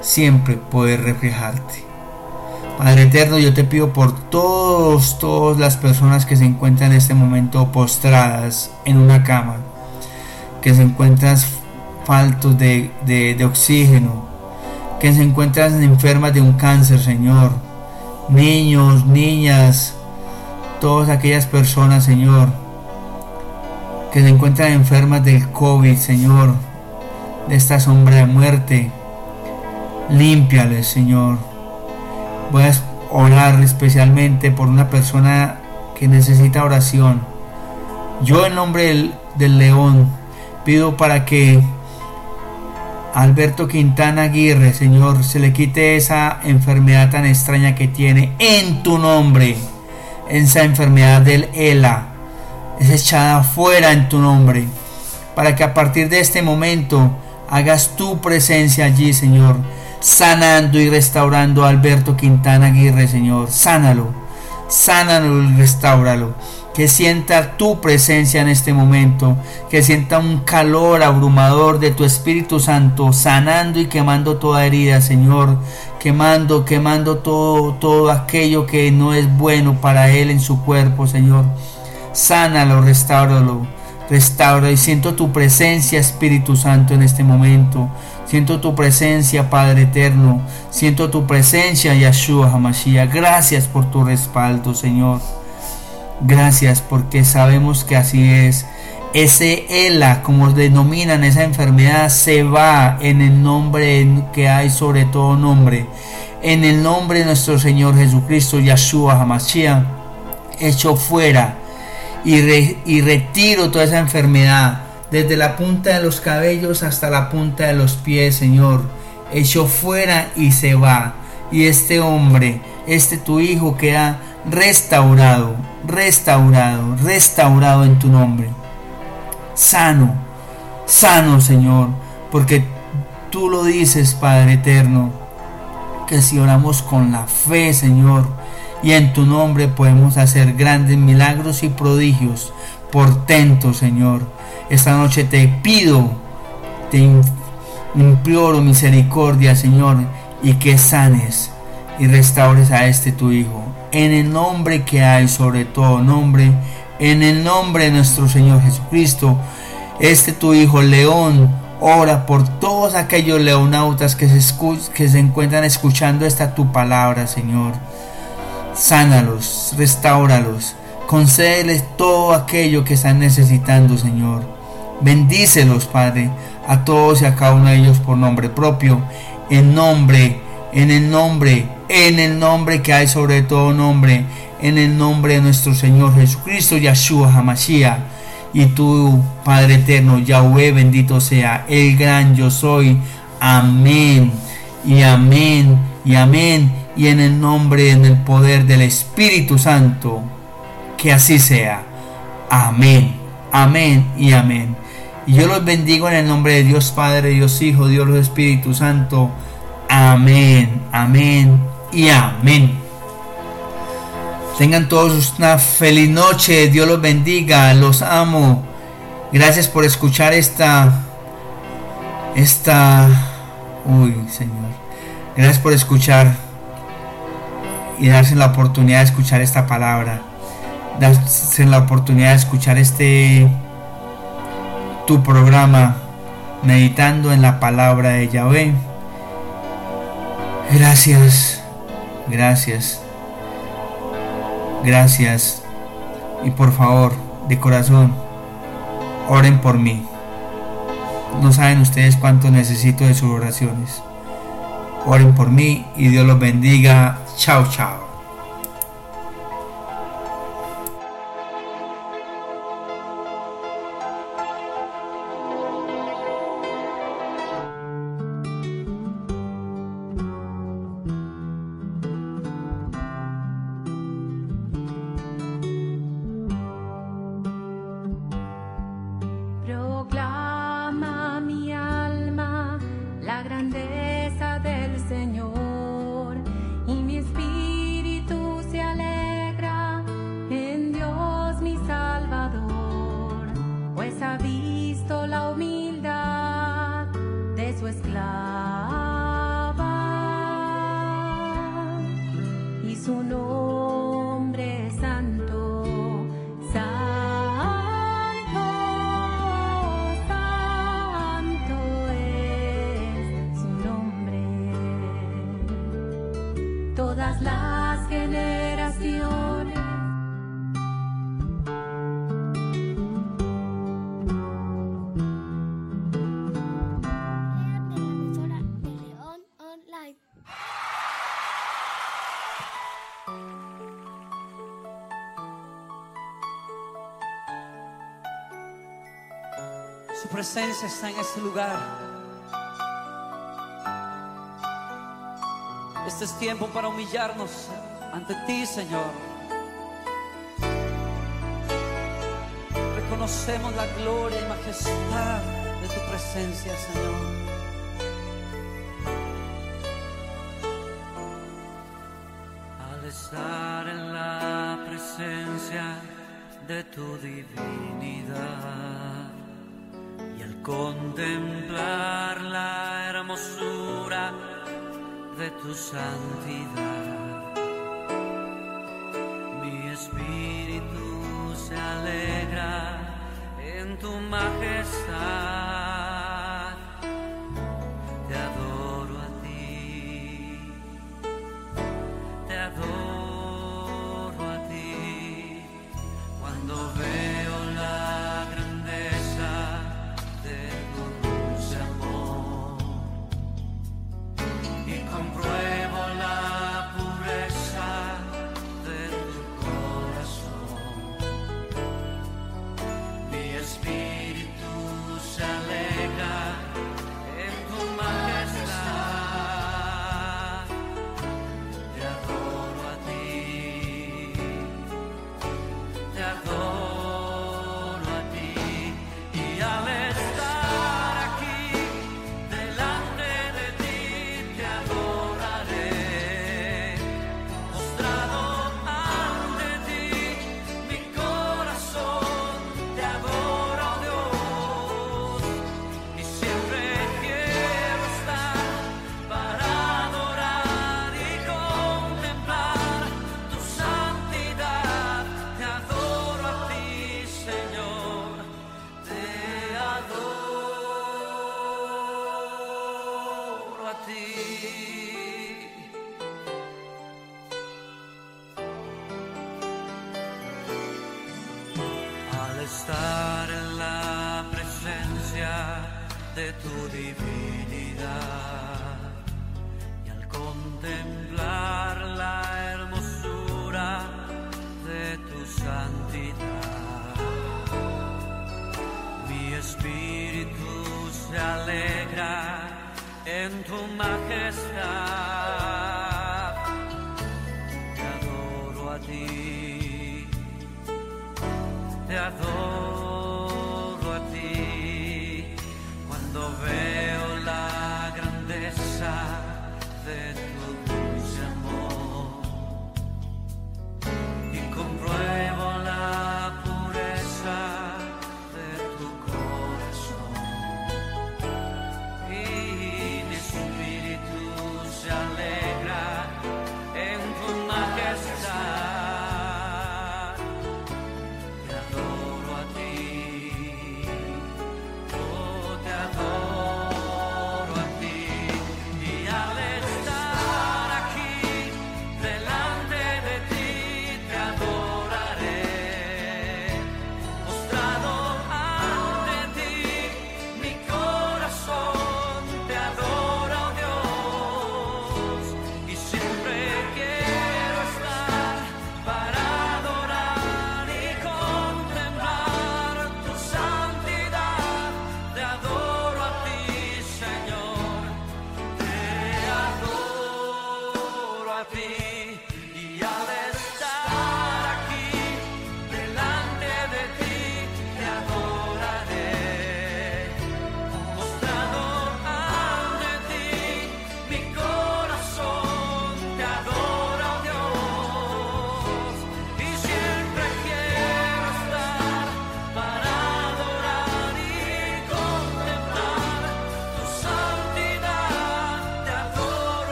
siempre poder reflejarte. Padre eterno, yo te pido por todos, todas las personas que se encuentran en este momento postradas en una cama, que se encuentran faltos de, de oxígeno, que se encuentran enfermas de un cáncer, Señor. Niños, niñas, todas aquellas personas, Señor, que se encuentran enfermas del COVID, Señor, de esta sombra de muerte. Límpiales, Señor. Voy a orar especialmente por una persona que necesita oración. Yo en nombre del, león pido para que Alberto Quintana Aguirre, Señor, se le quite esa enfermedad tan extraña que tiene en tu nombre, esa enfermedad del ELA es echada fuera en tu nombre, para que a partir de este momento hagas tu presencia allí, Señor, sanando y restaurando a Alberto Quintana Aguirre, Señor. Sánalo, sánalo y restauralo. Que sienta tu presencia en este momento, que sienta un calor abrumador de tu Espíritu Santo, sanando y quemando toda herida, Señor, quemando, quemando todo, todo aquello que no es bueno para él en su cuerpo, Señor. Sánalo, restáuralo, restaura y siento tu presencia, Espíritu Santo, en este momento. Siento tu presencia, Padre eterno. Siento tu presencia, Yahshua Hamashiach. Gracias por tu respaldo, Señor. Gracias porque sabemos que así es. Ese ELA, como denominan esa enfermedad, se va en el nombre que hay sobre todo nombre. En el nombre de nuestro Señor Jesucristo, Yahshua Hamashiach, hecho fuera y, retiro toda esa enfermedad desde la punta de los cabellos hasta la punta de los pies, Señor. Hecho fuera y se va. Y este hombre, este tu hijo queda restaurado, restaurado, restaurado en tu nombre. Sano, sano, Señor, porque tú lo dices, Padre eterno, que si oramos con la fe, Señor, y en tu nombre podemos hacer grandes milagros y prodigios, portentos, Señor. Esta noche te pido, te imploro misericordia, Señor, y que sanes y restaures a este tu Hijo. En el nombre que hay sobre todo nombre, en el nombre de nuestro Señor Jesucristo, este tu Hijo León, ora por todos aquellos leonautas que se, que se encuentran escuchando esta tu palabra, Señor. Sánalos, restauralos, concédeles todo aquello que están necesitando, Señor. Bendícelos, Padre, a todos y a cada uno de ellos por nombre propio, en nombre, en el nombre, en el nombre que hay sobre todo nombre, en el nombre de nuestro Señor Jesucristo, Yahshua Hamashiach. Y tú, Padre eterno, Yahweh, bendito sea, el gran yo soy. Amén. Y amén. Y amén y en el nombre, en el poder del Espíritu Santo. Que así sea. Amén, amén y amén. Y yo los bendigo en el nombre de Dios Padre, Dios Hijo, Dios Espíritu Santo. Amén, amén y amén. Tengan todos una feliz noche. Dios los bendiga. Los amo. Gracias por escuchar esta. Esta. Uy, Señor. Gracias por escuchar. Y darse la oportunidad de escuchar esta palabra. Darse la oportunidad de escuchar este. Tu programa. Meditando en la palabra de Yahweh. Gracias. Gracias. Gracias. Y por favor, de corazón, oren por mí. No saben ustedes cuánto necesito de sus oraciones. Oren por mí y Dios los bendiga. Tchau, tchau. Ti, Señor. Reconocemos la gloria y majestad de tu presencia, Señor. Al estar en la presencia de tu divinidad y al contemplar la hermosura de tu santidad,